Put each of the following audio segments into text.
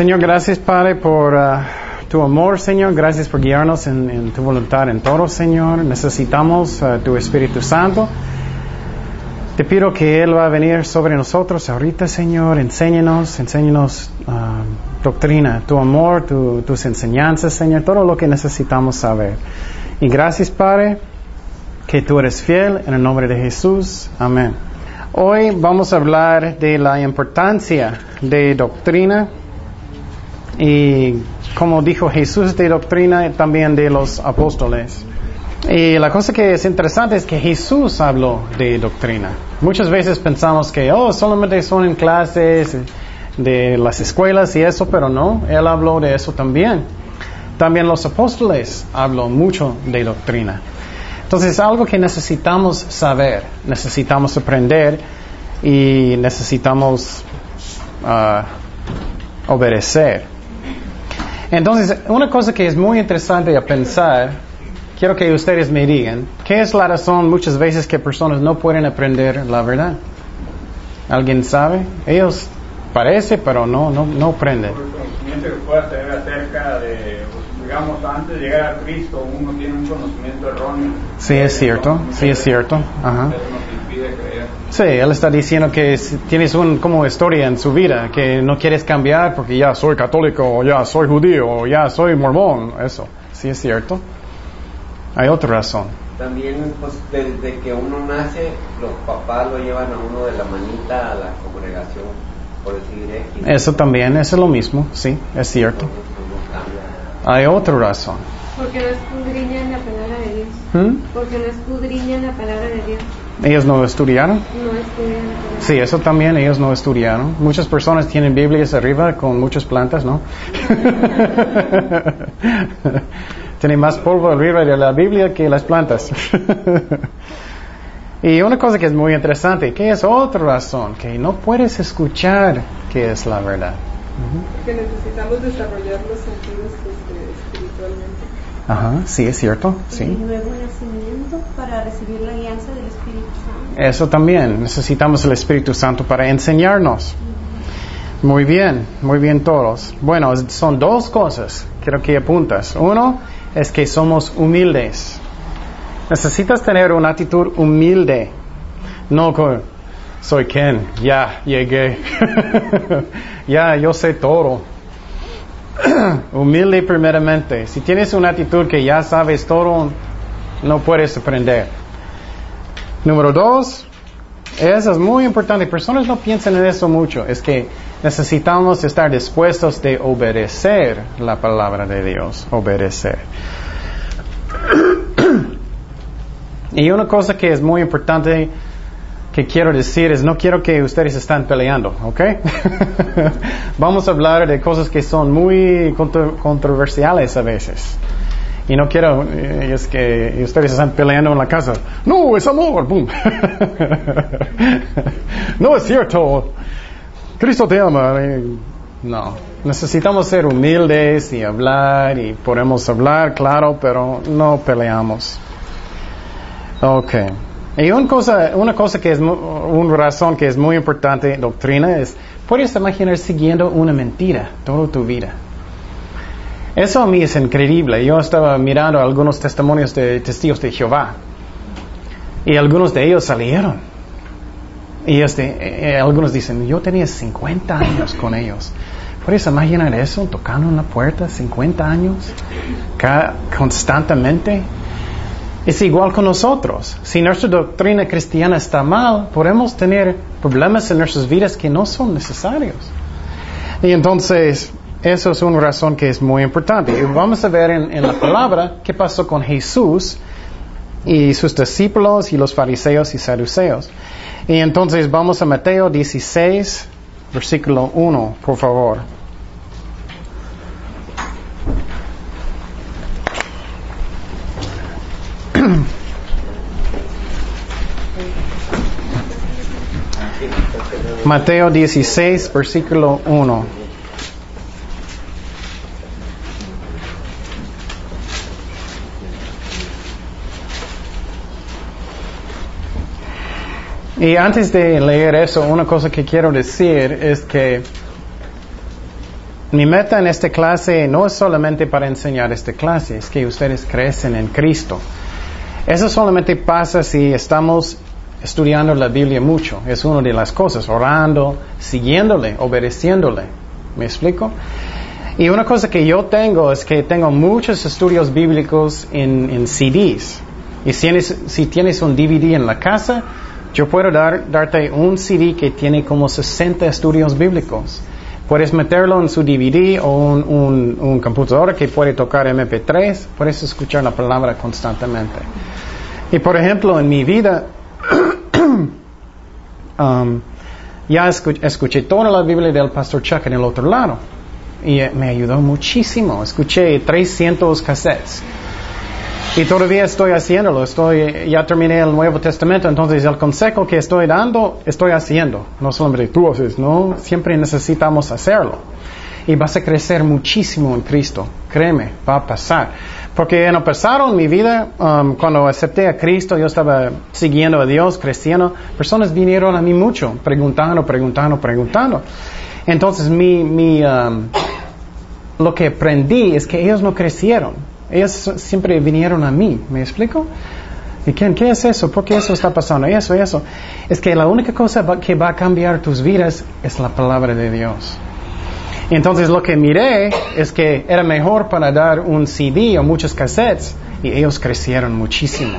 Señor, gracias Padre por uh, tu amor, Señor. Gracias por guiarnos en, en, tu voluntad en todo, Señor. Necesitamos uh, tu Espíritu Santo. Te pido que Él va a venir sobre nosotros ahorita, Señor. Enséñanos, enséñanos uh, doctrina, tu amor, tu, tus enseñanzas, Señor. Todo lo que necesitamos saber. Y gracias, Padre, que tú eres fiel. En el nombre de Jesús. Amén. Hoy vamos a hablar de la importancia de doctrina y como dijo Jesús de doctrina también de los apóstoles. Y la cosa que es interesante es que Jesús habló de doctrina. Muchas veces pensamos que, oh, solamente son en clases de las escuelas y eso, pero no, Él habló de eso también. También los apóstoles habló mucho de doctrina. Entonces es algo que necesitamos saber, necesitamos aprender y necesitamos uh, obedecer. Entonces, una cosa que es muy interesante a pensar, quiero que ustedes me digan, ¿qué es la razón muchas veces que personas no pueden aprender la verdad? ¿Alguien sabe? Ellos parece, pero no, no, no aprenden. Por el conocimiento que pueda tener acerca de, digamos, antes de llegar a Cristo, uno tiene un conocimiento erróneo. Sí, es cierto, sí, es cierto. Ajá. Eso nos impide creer. Sí, él está diciendo que si tienes un como historia en su vida que no quieres cambiar porque ya soy católico o ya soy judío o ya soy mormón, eso, sí es cierto. Hay otra razón. También, pues, desde que uno nace, los papás lo llevan a uno de la manita a la congregación, por decir X. Eso también, eso es lo mismo, sí, es cierto. Cambia. Hay otra razón. Porque no escudriñan la palabra de Dios. ¿Mm? Porque no escudriñan la palabra de Dios. ¿Ellos no estudiaron? No palabra. Sí, eso también ellos no estudiaron. Muchas personas tienen Biblias arriba con muchas plantas, ¿no? Tienen más polvo arriba de la Biblia que las plantas. y una cosa que es muy interesante, que es otra razón, que no puedes escuchar qué es la verdad. Ujú. que necesitamos desarrollar los sentidos. Ajá, sí, es cierto, Y sí. nuevo nacimiento para recibir la guianza del Espíritu Santo. Eso también, necesitamos el Espíritu Santo para enseñarnos. Muy bien, muy bien todos. Bueno, son dos cosas, quiero que apuntas. Uno es que somos humildes. Necesitas tener una actitud humilde. No con, soy Ken, ya llegué. ya, yo sé todo. Humilde primeramente. Si tienes una actitud que ya sabes todo, no puedes aprender. Número dos, eso es muy importante. Personas no piensan en eso mucho. Es que necesitamos estar dispuestos de obedecer la palabra de Dios. Obedecer. y una cosa que es muy importante que quiero decir es no quiero que ustedes estén peleando, ¿ok? Vamos a hablar de cosas que son muy contro- controversiales a veces. Y no quiero, eh, es que ustedes están peleando en la casa. No, es amor, boom. no es cierto. Cristo te ama. Eh, No, necesitamos ser humildes y hablar y podemos hablar, claro, pero no peleamos. Ok. Y una cosa, una cosa que es, una razón que es muy importante en doctrina es, puedes imaginar siguiendo una mentira toda tu vida. Eso a mí es increíble. Yo estaba mirando algunos testimonios de testigos de Jehová y algunos de ellos salieron. Y este, eh, algunos dicen, yo tenía 50 años con ellos. ¿Puedes imaginar eso? Tocando en la puerta, 50 años, constantemente. Es igual con nosotros. Si nuestra doctrina cristiana está mal, podemos tener problemas en nuestras vidas que no son necesarios. Y entonces, eso es una razón que es muy importante. Y vamos a ver en, en la palabra qué pasó con Jesús y sus discípulos y los fariseos y saduceos. Y entonces vamos a Mateo 16, versículo 1, por favor. Mateo 16, versículo 1. Y antes de leer eso, una cosa que quiero decir es que mi meta en esta clase no es solamente para enseñar esta clase, es que ustedes crecen en Cristo. Eso solamente pasa si estamos estudiando la Biblia mucho. Es una de las cosas, orando, siguiéndole, obedeciéndole. ¿Me explico? Y una cosa que yo tengo es que tengo muchos estudios bíblicos en, en CDs. Y si tienes, si tienes un DVD en la casa, yo puedo dar, darte un CD que tiene como 60 estudios bíblicos. Puedes meterlo en su DVD o un, un, un computador que puede tocar MP3, puedes escuchar la palabra constantemente. Y por ejemplo, en mi vida, um, ya escuché, escuché toda la Biblia del pastor Chuck en el otro lado. Y eh, me ayudó muchísimo. Escuché 300 cassettes. Y todavía estoy haciéndolo. Estoy, ya terminé el Nuevo Testamento. Entonces el consejo que estoy dando, estoy haciendo. No solamente tú no. Siempre necesitamos hacerlo. Y vas a crecer muchísimo en Cristo. Créeme, va a pasar. Porque en el pasado, mi vida, um, cuando acepté a Cristo, yo estaba siguiendo a Dios, creciendo. Personas vinieron a mí mucho, preguntando, preguntando, preguntando. Entonces, mi, mi, um, lo que aprendí es que ellos no crecieron. Ellos siempre vinieron a mí. ¿Me explico? ¿Y quién, qué es eso? ¿Por qué eso está pasando? Eso, eso. Es que la única cosa que va a cambiar tus vidas es la palabra de Dios. Y entonces lo que miré es que era mejor para dar un CD o muchos cassettes y ellos crecieron muchísimo.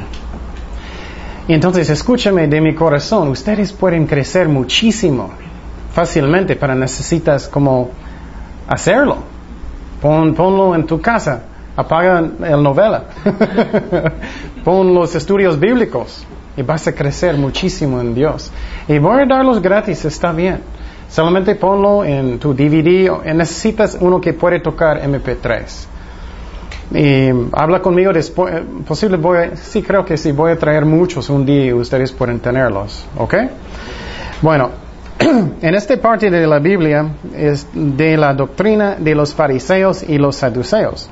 Y entonces escúchame de mi corazón, ustedes pueden crecer muchísimo fácilmente, pero necesitas como hacerlo. Pon, ponlo en tu casa, apaga el novela, pon los estudios bíblicos y vas a crecer muchísimo en Dios. Y voy a darlos gratis, está bien. Solamente ponlo en tu DVD. Necesitas uno que puede tocar MP3. Y habla conmigo después. Posible voy sí creo que sí voy a traer muchos un día y ustedes pueden tenerlos. ¿Ok? Bueno, en esta parte de la Biblia es de la doctrina de los fariseos y los saduceos.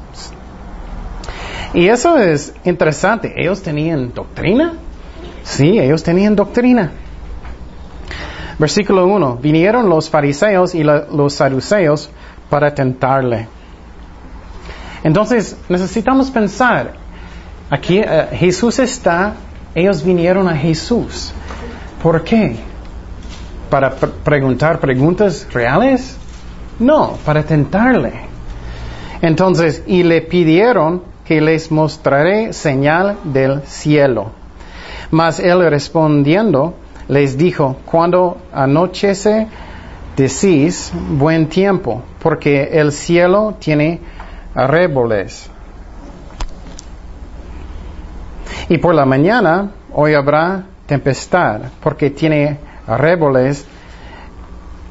Y eso es interesante. ¿Ellos tenían doctrina? Sí, ellos tenían doctrina. Versículo 1. Vinieron los fariseos y los saduceos para tentarle. Entonces, necesitamos pensar. Aquí uh, Jesús está, ellos vinieron a Jesús. ¿Por qué? ¿Para pr preguntar preguntas reales? No, para tentarle. Entonces, y le pidieron que les mostraré señal del cielo. Mas él respondiendo, les dijo, cuando anochece, decís buen tiempo, porque el cielo tiene arreboles. Y por la mañana, hoy habrá tempestad, porque tiene arreboles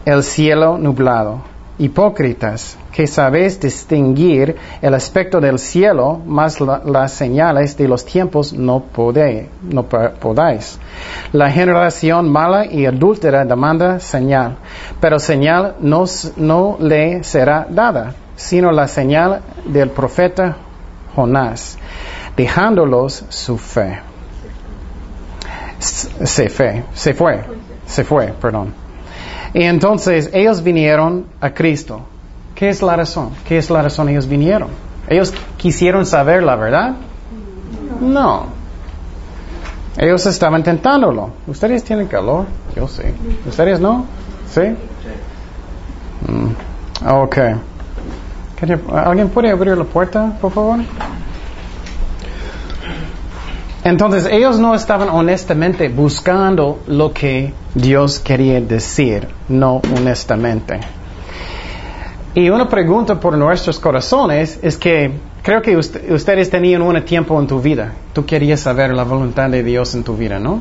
el cielo nublado. Hipócritas, que sabéis distinguir el aspecto del cielo, mas la, las señales de los tiempos no, podéis, no podáis. La generación mala y adúltera demanda señal, pero señal no, no le será dada, sino la señal del profeta Jonás, dejándolos su fe. Se fue, se fue, se fue, perdón. Y entonces ellos vinieron a Cristo. ¿Qué es la razón? ¿Qué es la razón ellos vinieron? ¿Ellos quisieron saber la verdad? No. Ellos estaban tentándolo. ¿Ustedes tienen calor? Yo sí. ¿Ustedes no? ¿Sí? Mm. Ok. ¿Alguien puede abrir la puerta, por favor? Entonces ellos no estaban honestamente buscando lo que Dios quería decir, no honestamente. Y una pregunta por nuestros corazones es que creo que usted, ustedes tenían un tiempo en tu vida. Tú querías saber la voluntad de Dios en tu vida, ¿no?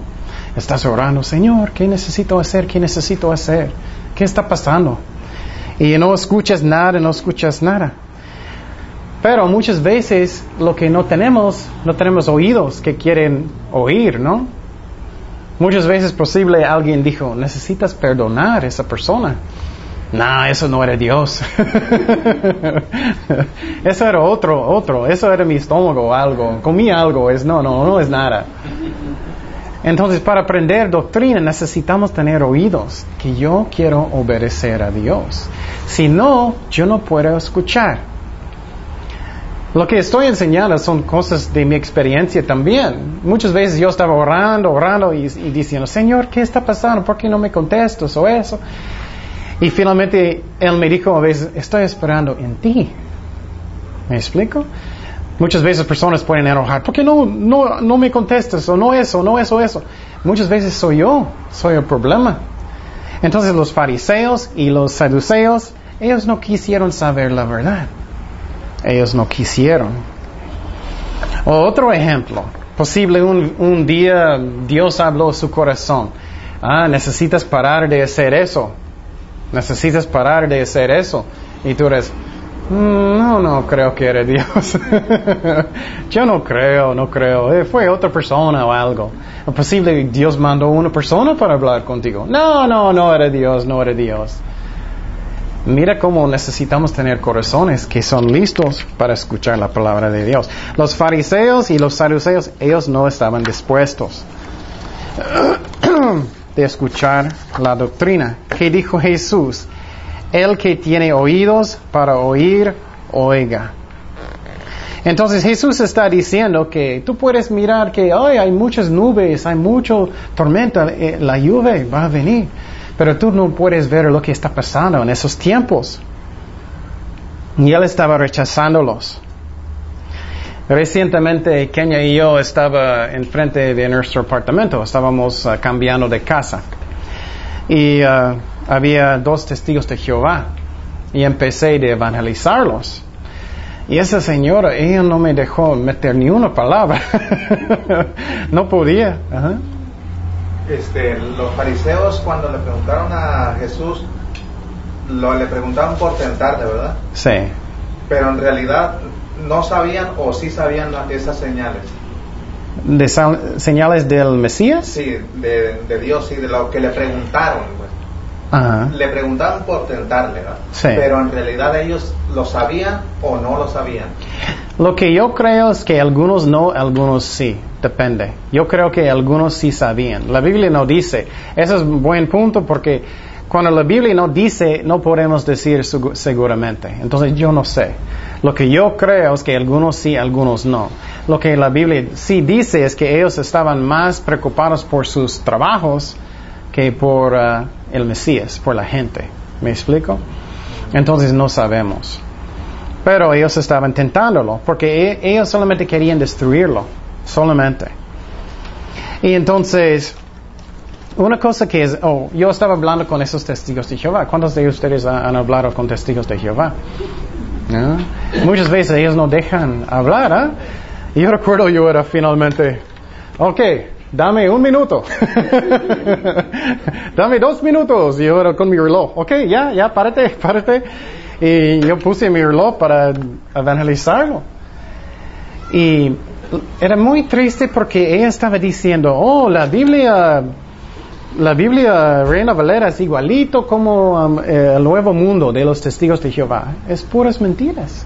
Estás orando, Señor, ¿qué necesito hacer? ¿Qué necesito hacer? ¿Qué está pasando? Y no escuchas nada, no escuchas nada. Pero muchas veces lo que no tenemos, no tenemos oídos que quieren oír, ¿no? Muchas veces posible alguien dijo, necesitas perdonar a esa persona. No, eso no era Dios. eso era otro, otro. Eso era mi estómago o algo. Comí algo. Es, no, no, no es nada. Entonces, para aprender doctrina necesitamos tener oídos, que yo quiero obedecer a Dios. Si no, yo no puedo escuchar. Lo que estoy enseñando son cosas de mi experiencia también. Muchas veces yo estaba orando, orando y, diciendo, Señor, ¿qué está pasando? ¿Por qué no me contestas o eso? Y finalmente Él me dijo a veces, estoy esperando en ti. ¿Me explico? Muchas veces personas pueden enojar, ¿por qué no, no, no me contestas? O no eso, no eso, eso. Muchas veces soy yo, soy el problema. Entonces los fariseos y los saduceos, ellos no quisieron saber la verdad. Ellos no quisieron. Otro ejemplo, posible un, un día Dios habló a su corazón. Ah, necesitas parar de hacer eso. Necesitas parar de hacer eso. Y tú eres, "Mm, no, no creo que era Dios. Yo no creo, no creo. Eh, fue otra persona o algo. O posible Dios mandó una persona para hablar contigo. No, no, no era Dios, no era Dios. Mira cómo necesitamos tener corazones que son listos para escuchar la palabra de Dios. Los fariseos y los saduceos, ellos no estaban dispuestos de escuchar la doctrina. ¿Qué dijo Jesús? El que tiene oídos para oír, oiga. Entonces Jesús está diciendo que tú puedes mirar que hoy hay muchas nubes, hay mucho tormenta, eh, la lluvia va a venir, pero tú no puedes ver lo que está pasando en esos tiempos. Y él estaba rechazándolos. Recientemente Kenia y yo estaba enfrente de nuestro apartamento, estábamos uh, cambiando de casa y uh, había dos testigos de Jehová y empecé de evangelizarlos. Y esa señora, ella no me dejó meter ni una palabra. no podía. Este, los fariseos cuando le preguntaron a Jesús, lo, le preguntaron por tentarle, ¿verdad? Sí. Pero en realidad no sabían o sí sabían esas señales. ¿De señales del Mesías? Sí, de, de Dios, sí, de lo que le preguntaron. pues. Ajá. Le preguntaron por tentarle, ¿verdad? Sí. Pero en realidad ellos lo sabían o no lo sabían. Lo que yo creo es que algunos no, algunos sí, depende. Yo creo que algunos sí sabían. La Biblia no dice. Ese es un buen punto porque cuando la Biblia no dice, no podemos decir segu- seguramente. Entonces yo no sé. Lo que yo creo es que algunos sí, algunos no. Lo que la Biblia sí dice es que ellos estaban más preocupados por sus trabajos que por ah, el Mesías, por la gente. ¿Me explico? Entonces no sabemos. Pero ellos estaban tentándolo, porque e- ellos solamente querían destruirlo, solamente. Y entonces, una cosa que es, oh, yo estaba hablando con esos testigos de Jehová. ¿Cuántos de ustedes ha- han hablado con testigos de Jehová? ¿No? Muchas veces ellos no dejan hablar. Y yo recuerdo yo era finalmente, ok, dame un minuto. dame dos minutos. Yo era con mi reloj, ok, ya, ya, párate, párate. Y yo puse mi reloj para evangelizarlo. Y era muy triste porque ella estaba diciendo, oh, la Biblia, la Biblia Reina Valera es igualito como um, eh, el Nuevo Mundo de los Testigos de Jehová. Es puras mentiras.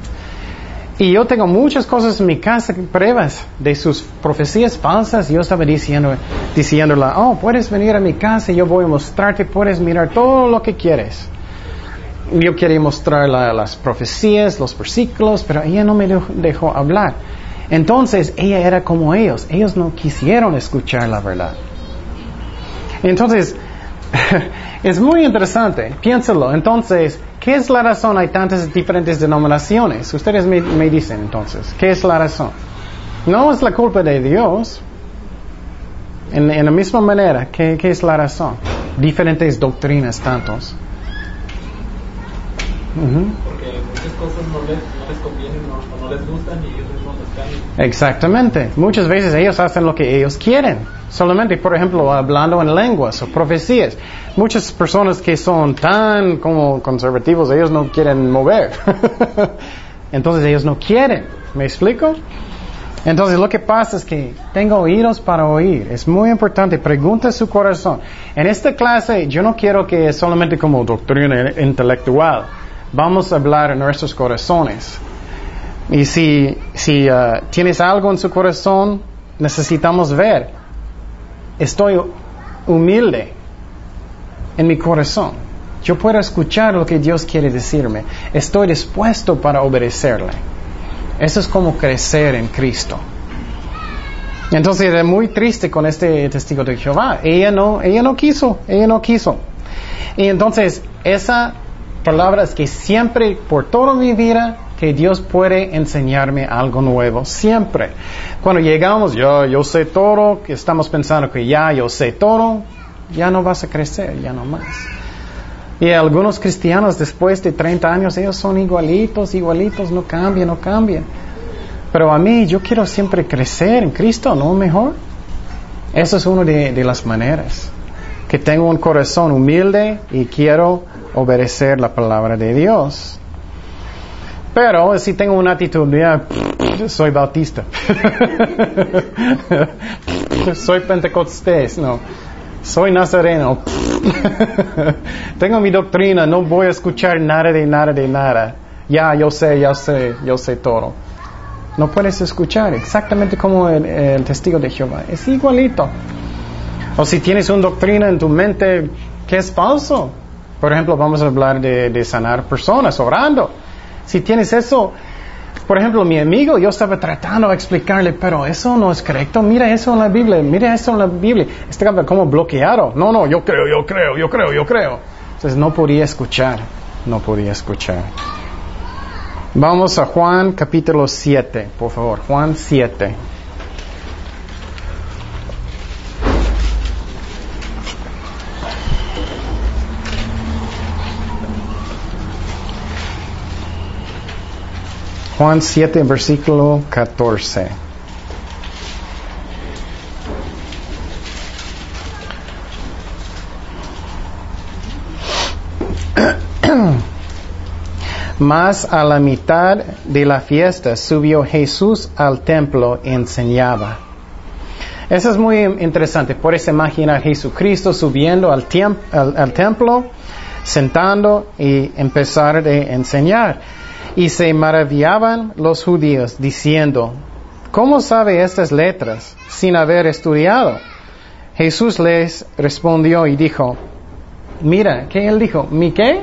Y yo tengo muchas cosas en mi casa, pruebas de sus profecías falsas. Yo estaba diciendo, diciéndola, oh, puedes venir a mi casa y yo voy a mostrarte, puedes mirar todo lo que quieres. Yo quería mostrar la- las profecías, los versículos, pero ella no me dejó hablar. Entonces ella era como ellos, ellos no quisieron escuchar la verdad. Entonces, es muy interesante, piénsalo. Entonces, ¿qué es la razón? Hay tantas diferentes denominaciones. Ustedes me, dicen entonces, ¿qué es la razón? No es la culpa de Dios. En, la misma manera, ¿qué, es la razón? Diferentes doctrinas tantos. Porque muchas cosas no les, convienen o no les gustan y ellos Exactamente. Muchas veces ellos hacen lo que ellos quieren. Solamente, por ejemplo, hablando en lenguas o profecías. Muchas personas que son tan como conservativos, ellos no quieren mover. Entonces ellos no quieren. ¿Me explico? Entonces lo que pasa es que tengo oídos para oír. Es muy importante. Pregunta su corazón. En esta clase yo no quiero que solamente como doctrina intelectual. Vamos a hablar en nuestros corazones. Y si, si uh, tienes algo en su corazón, necesitamos ver. estoy humilde en mi corazón. Yo puedo escuchar lo que Dios quiere decirme. Estoy dispuesto para obedecerle. Eso es como crecer en Cristo. Entonces era muy triste con este testigo de Jehová. Ella no, ella no quiso, ella no quiso. Y entonces esa palabra es que siempre, por toda mi vida, que Dios puede enseñarme algo nuevo, siempre. Cuando llegamos, yo, yo sé todo, que estamos pensando que ya yo sé todo, ya no vas a crecer, ya no más. Y algunos cristianos después de 30 años, ellos son igualitos, igualitos, no cambian, no cambian. Pero a mí yo quiero siempre crecer en Cristo, ¿no? Mejor. Eso es una de, las maneras. Que tengo un corazón humilde y quiero obedecer la palabra de Dios. Pero si tengo una actitud, de soy bautista, soy pentecostés, no, soy nazareno, tengo mi doctrina, no voy a escuchar nada de nada de nada, ya yo sé, ya sé, yo sé todo. No puedes escuchar, exactamente como el, testigo de Jehová. Es igualito. O si tienes una doctrina en tu mente que es falso. Por ejemplo, vamos a hablar de, sanar personas orando. Si tienes eso, por ejemplo, mi amigo, yo estaba tratando de explicarle, pero eso no es correcto. Mira eso en la Biblia, mira eso en la Biblia. Estaba como bloqueado. No, no, yo creo, yo creo, yo creo, yo creo. Entonces no podía escuchar, no podía escuchar. Vamos a Juan capítulo 7, por favor. Juan 7. Juan 7, versículo 14. Mas a la mitad de la fiesta subió Jesús al templo y enseñaba. Eso es muy interesante. Puedes imaginar a Jesucristo subiendo al, al, templo, sentando y empezar a enseñar. Y se maravillaban los judíos diciendo, ¿cómo sabe estas letras sin haber estudiado? Jesús les respondió y dijo, mira, ¿qué él dijo? ¿Mi qué?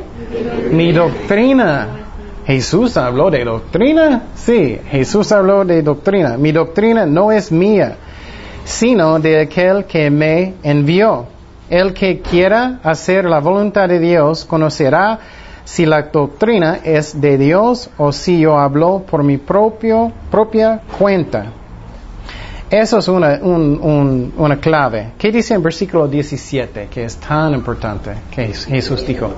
Mi doctrina Jesús habló de doctrina. Sí, Jesús habló de doctrina. Mi doctrina no es mía, sino de aquel que me envió. El que quiera hacer la voluntad de Dios conocerá si la doctrina es de Dios o si yo hablo por mi propio, propia cuenta. Eso es una, una clave. ¿Qué dice en versículo 17 que es tan importante que Jesús dijo?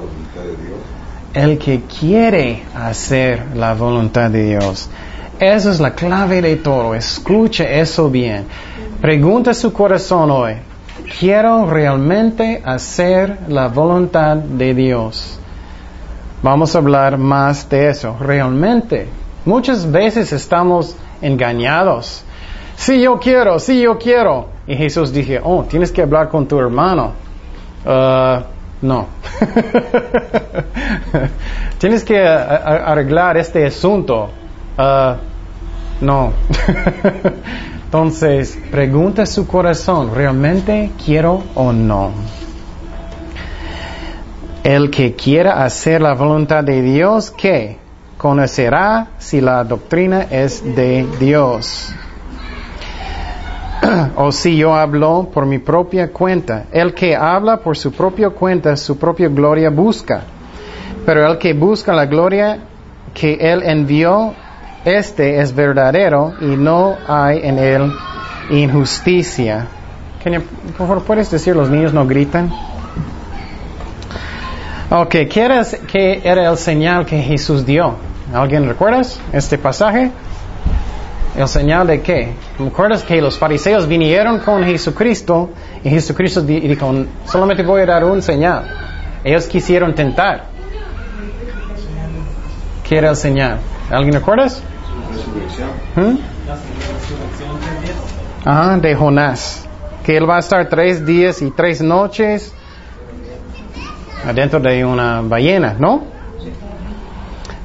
el que quiere hacer la voluntad de Dios. Esa es la clave de todo. Escuche eso bien. Pregunta su corazón hoy. ¿Quiero realmente hacer la voluntad de Dios? Vamos a hablar más de eso. Realmente. Muchas veces estamos engañados. Sí, yo quiero, sí, yo quiero. Y Jesús dije, oh, tienes que hablar con tu hermano. Uh, no. Tienes que arreglar este asunto. Uh, no. Entonces, pregunta su corazón, ¿realmente quiero o no? El que quiera hacer la voluntad de Dios, ¿qué? Conocerá si la doctrina es de Dios. o si yo hablo por mi propia cuenta. El que habla por su propia cuenta, su propia gloria busca. Pero el que busca la gloria que Él envió, este es verdadero y no hay en Él injusticia. ¿puedes decir los niños no gritan? Ok, ¿qué qué era el señal que Jesús dio? ¿Alguien recuerdas este pasaje? ¿El señal de qué? ¿Me acuerdas que los fariseos vinieron con Jesucristo y Jesucristo dijo, solamente voy a dar un señal? Ellos quisieron tentar. ¿Qué era el señal? ¿Alguien recuerdas? ¿Mm? Ajá, de Jonás. Que él va a estar tres días y tres noches adentro de una ballena, ¿no?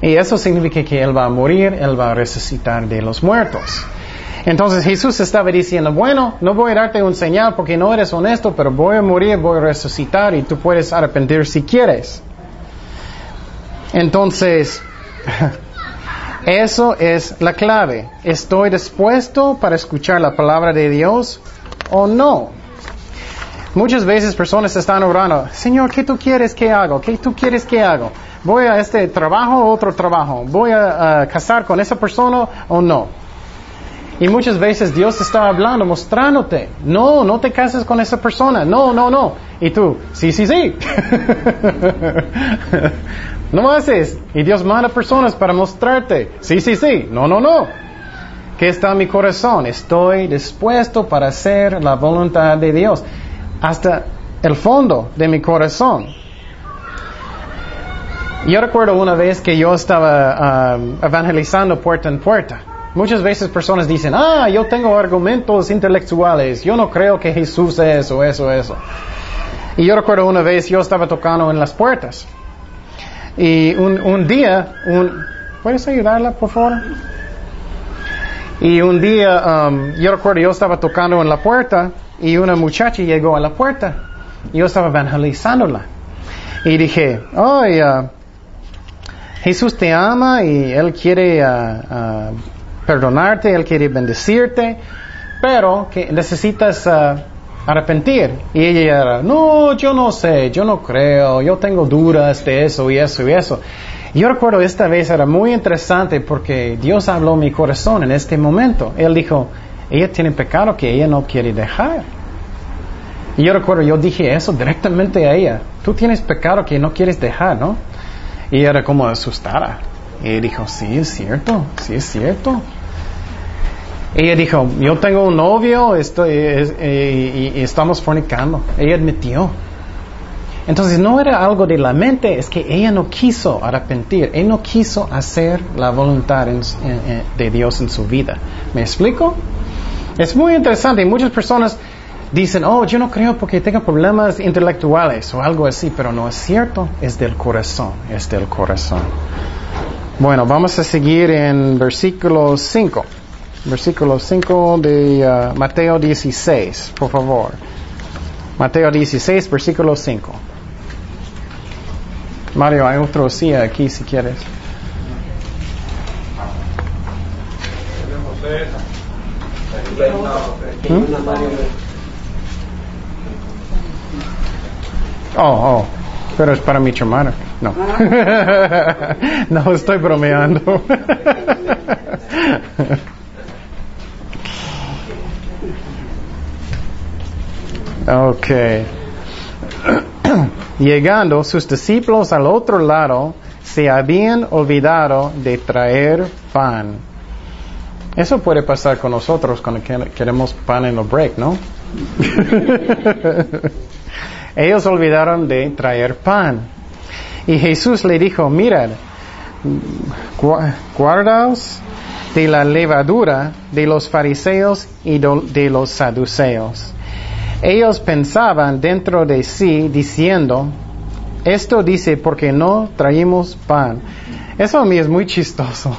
Y eso significa que Él va a morir, Él va a resucitar de los muertos. Entonces Jesús estaba diciendo, bueno, no voy a darte un señal porque no eres honesto, pero voy a morir, voy a resucitar y tú puedes arrepentir si quieres. Entonces, eso es la clave. ¿Estoy dispuesto para escuchar la palabra de Dios o no? Muchas veces personas están orando, Señor, ¿qué tú quieres que haga? ¿Qué tú quieres que haga? ¿Voy a este trabajo o otro trabajo? ¿Voy a, a casar con esa persona o no? Y muchas veces Dios está hablando, mostrándote, no, no te cases con esa persona, no, no, no. Y tú, sí, sí, sí. no haces. Y Dios manda personas para mostrarte, sí, sí, sí, no, no, no. ¿Qué está en mi corazón? Estoy dispuesto para hacer la voluntad de Dios. Hasta el fondo de mi corazón. Yo recuerdo una vez que yo estaba um, evangelizando puerta en puerta. Muchas veces personas dicen, ah, yo tengo argumentos intelectuales, yo no creo que Jesús es eso, eso, eso. Y yo recuerdo una vez yo estaba tocando en las puertas. Y un, un día, ¿puedes ayudarla, por favor? Y un día, um, yo recuerdo yo estaba tocando en la puerta y una muchacha llegó a la puerta. Y yo estaba evangelizándola. Y dije, oh, uh, Jesús te ama y Él quiere uh, uh, perdonarte, Él quiere bendecirte, pero que necesitas uh, arrepentir. Y ella era, no, yo no sé, yo no creo, yo tengo dudas de eso y eso y eso. Yo recuerdo esta vez era muy interesante porque Dios habló mi corazón en este momento. Él dijo, ella tiene pecado que ella no quiere dejar. Y yo recuerdo, yo dije eso directamente a ella. Tú tienes pecado que no quieres dejar, ¿no? Y era como asustada. Y dijo, sí, es cierto, sí, es cierto. Ella dijo, yo tengo un novio estoy, y, y, estamos fornicando. Ella admitió. Entonces no era algo de la mente, es que ella no quiso arrepentir, ella no quiso hacer la voluntad de Dios en su vida. ¿Me explico? Es muy interesante y muchas personas dicen, oh, yo no creo porque tengo problemas intelectuales o algo así, pero no es cierto, es del corazón, es del corazón. Bueno, vamos a seguir en versículo 5. Versículo 5 de uh, Mateo 16, por favor. Mateo 16, versículo 5. Mario, hay otro sí aquí si quieres. ¿Mm? Oh, oh, pero es para mi hermana. No. no, estoy bromeando. ok. Llegando sus discípulos al otro lado, se habían olvidado de traer pan. Eso puede pasar con nosotros cuando queremos pan en el break, ¿no? Ellos olvidaron de traer pan. Y Jesús le dijo, mirad, guardaos de la levadura de los fariseos y de los saduceos. Ellos pensaban dentro de sí diciendo, esto dice porque no traímos pan. Eso a mí es muy chistoso.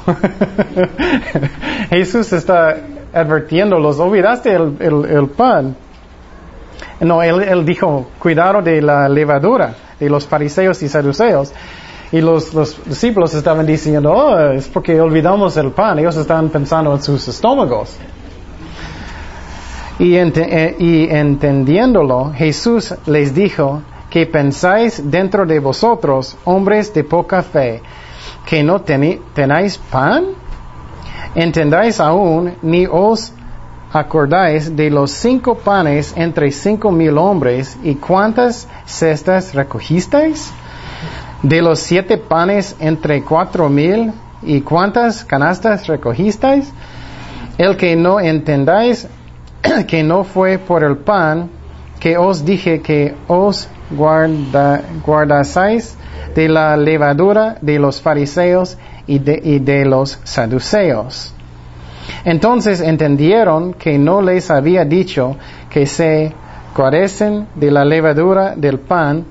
Jesús está advirtiéndolos, olvidaste el, pan. No, él, él, dijo, cuidado de la levadura de los fariseos y saduceos. Y los, los, discípulos estaban diciendo, oh, es porque olvidamos el pan. Ellos estaban pensando en sus estómagos. Y, eh, y entendiéndolo, Jesús les dijo, que pensáis dentro de vosotros, hombres de poca fe, que no tenéis pan? ¿Entendáis aún, ni os acordáis de los cinco panes entre cinco mil hombres y cuántas cestas recogisteis? De los siete panes entre cuatro mil y cuántas canastas recogisteis? El que no entendáis que no fue por el pan que os dije que os guarda, guardaseis de la levadura de los fariseos y de, y de los saduceos. Entonces entendieron que no les había dicho que se carecen de la levadura del pan,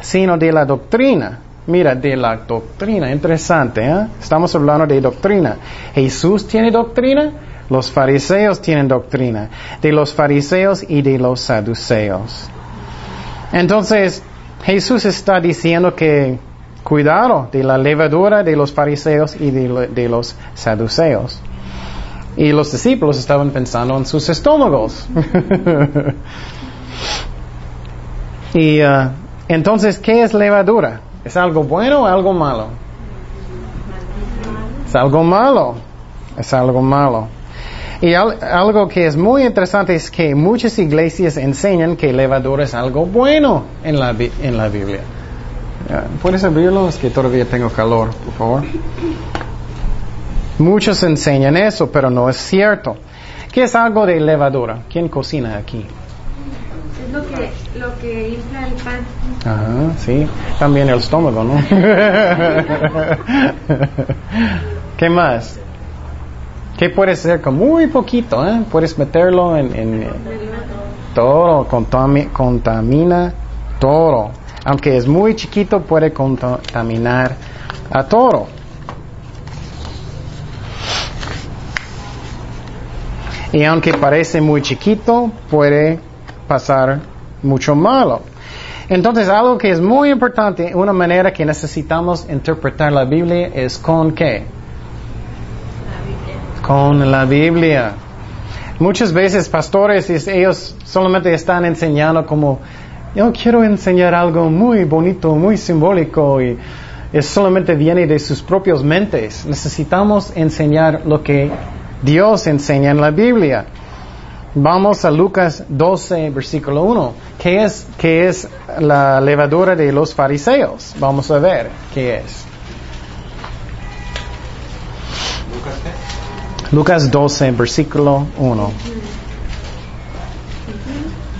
sino de la doctrina. Mira, de la doctrina, interesante, ¿eh? Estamos hablando de doctrina. ¿Jesús tiene doctrina? Los fariseos tienen doctrina. De los fariseos y de los saduceos. Entonces, Jesús está diciendo que cuidado de la levadura de los fariseos y de, los saduceos. Y los discípulos estaban pensando en sus estómagos. y uh, entonces, ¿qué es levadura? ¿Es algo bueno o algo malo? Es algo malo. Es algo malo. Y al- algo que es muy interesante es que muchas iglesias enseñan que levadura es algo bueno en la, en la Biblia. ¿Puedes abrirlo? Es que todavía tengo calor, por favor. Muchos enseñan eso, pero no es cierto. ¿Qué es algo de levadura? ¿Quién cocina aquí? Es lo que, lo que infla el pan. Ajá, sí. También el estómago, ¿no? ¿Qué más? ¿Qué puedes hacer con muy poquito? ¿eh? Puedes meterlo en, todo, contami- contamina todo. Aunque es muy chiquito, puede contaminar a todo. Y aunque parece muy chiquito, puede pasar mucho malo. Entonces, algo que es muy importante, una manera que necesitamos interpretar la Biblia es con qué? Con la Biblia. Muchas veces pastores, es- ellos solamente están enseñando como, yo quiero enseñar algo muy bonito, muy simbólico y es solamente viene de sus propias mentes. Necesitamos enseñar lo que Dios enseña en la Biblia. Vamos a Lucas 12, versículo 1. ¿Qué es, qué es la levadura de los fariseos? Vamos a ver qué es. Lucas. Lucas 12, versículo 1.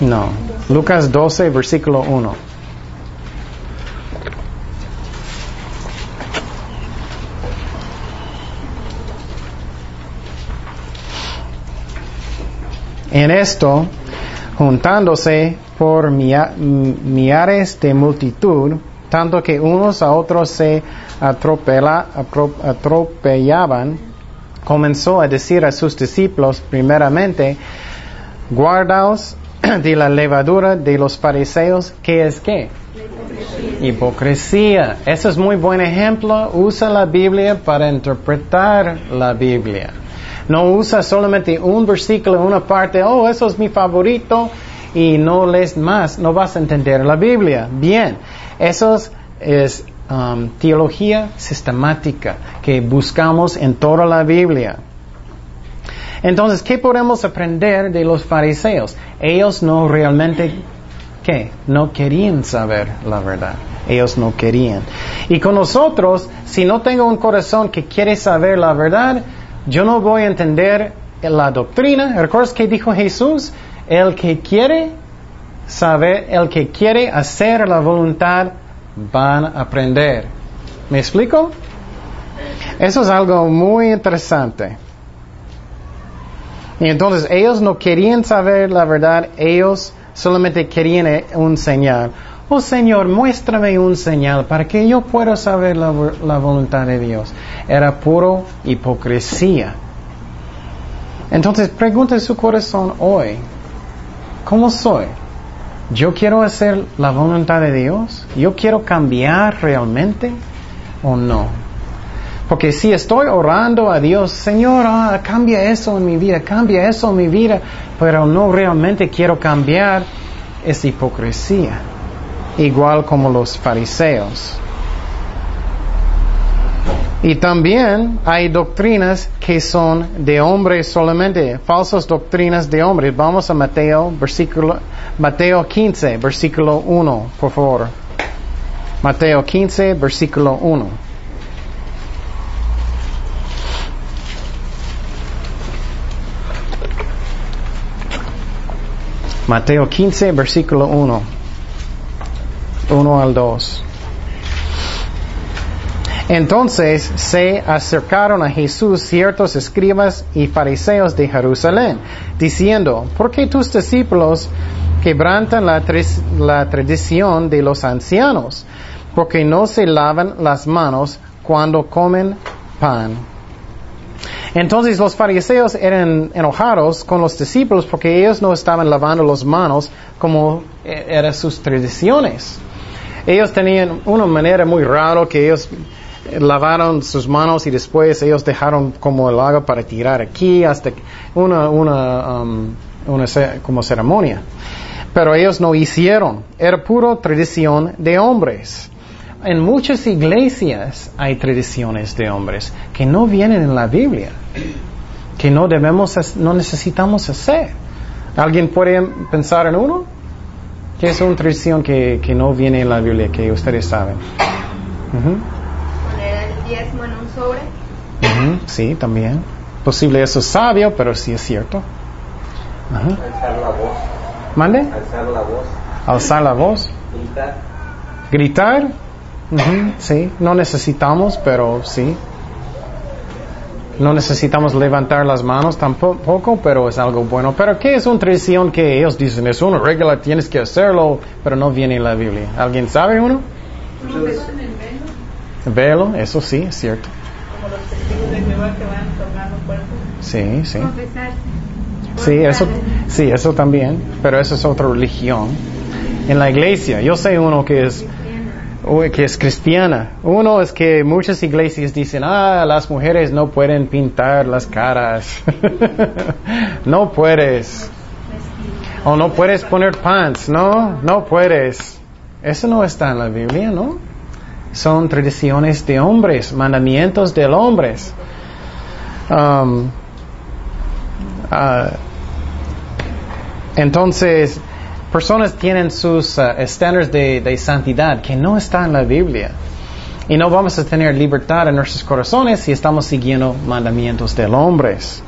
No. Lucas 12, versículo 1. En esto, juntándose por millares de multitud, tanto que unos a otros se atropellaban, comenzó a decir a sus discípulos primeramente, guardaos de la levadura de los fariseos, que es qué? Hipocresía. Eso es muy buen ejemplo. Usa la Biblia para interpretar la Biblia. No usa solamente un versículo, una parte, oh, eso es mi favorito, y no lees más, no vas a entender la Biblia. Bien, eso es, es, um, teología sistemática que buscamos en toda la Biblia. Entonces, ¿qué podemos aprender de los fariseos? Ellos no realmente, ¿qué? No querían saber la verdad. Ellos no querían. Y con nosotros, si no tengo un corazón que quiere saber la verdad, yo no voy a entender la doctrina. ¿Recuerdas que dijo Jesús? El que quiere saber, el que quiere hacer la voluntad, van a aprender. ¿Me explico? Eso es algo muy interesante. Y entonces ellos no querían saber la verdad, ellos solamente querían eh, un señal. Oh Señor, muéstrame un señal para que yo pueda saber la, la voluntad de Dios. Era puro hipocresía. Entonces pregunte su corazón hoy, ¿cómo soy? ¿Yo quiero hacer la voluntad de Dios? ¿Yo quiero cambiar realmente o no? Porque si estoy orando a Dios, Señor, ah, cambia eso en mi vida, cambia eso en mi vida, pero no realmente quiero cambiar, es hipocresía. Igual como los fariseos. Y también hay doctrinas que son de hombres solamente, falsas doctrinas de hombres. Vamos a Mateo, versículo, Mateo 15, versículo 1, por favor. Mateo 15, versículo 1. Mateo 15, versículo 1. 1 al 2. Entonces se acercaron a Jesús ciertos escribas y fariseos de Jerusalén, diciendo, ¿por qué tus discípulos quebrantan la, la tradición de los ancianos? Porque no se lavan las manos cuando comen pan. Entonces los fariseos eran enojados con los discípulos porque ellos no estaban lavando las manos como eh, eran sus tradiciones. Ellos tenían una manera muy rara que ellos lavaron sus manos y después ellos dejaron como el agua para tirar aquí hasta una, una, um, una como ceremonia. Pero ellos no hicieron. Era puro tradición de hombres. En muchas iglesias hay tradiciones de hombres que no vienen en la Biblia, que no debemos, no necesitamos hacer. ¿Alguien puede pensar en uno? Que es una tradición que, que no viene en la Biblia, que ustedes saben. Diezmo en un sobre. Ujú, Sí, también. Posible eso es sabio, pero sí es cierto. Ajá. Alzar la voz, ¿Mande? alzar la voz, Alzar la voz. gritar. Gritar. Sí, no necesitamos, pero sí. No necesitamos levantar las manos tampoco, pero es algo bueno. Pero ¿qué es una tradición que ellos dicen? Es una regla, tienes que hacerlo, pero no viene en la Biblia. ¿Alguien sabe uno? Velo, eso sí, es cierto. Como los testigos de Jehová que van tomando cuerpo. Sí, sí. Sí, eso, sí, eso también, pero eso es otra religión. En la iglesia, yo sé uno que es, que es cristiana. Uno es que muchas iglesias dicen, ah, las mujeres no pueden pintar las caras. no puedes. O no puedes poner pants, no, no puedes. Eso no está en la Biblia, ¿no? Son tradiciones de hombres, mandamientos de hombres. Um, Ah, entonces, personas tienen sus ah, estándares de, de santidad que no están en la Biblia. Y no vamos a tener libertad en nuestros corazones si estamos siguiendo mandamientos de hombres.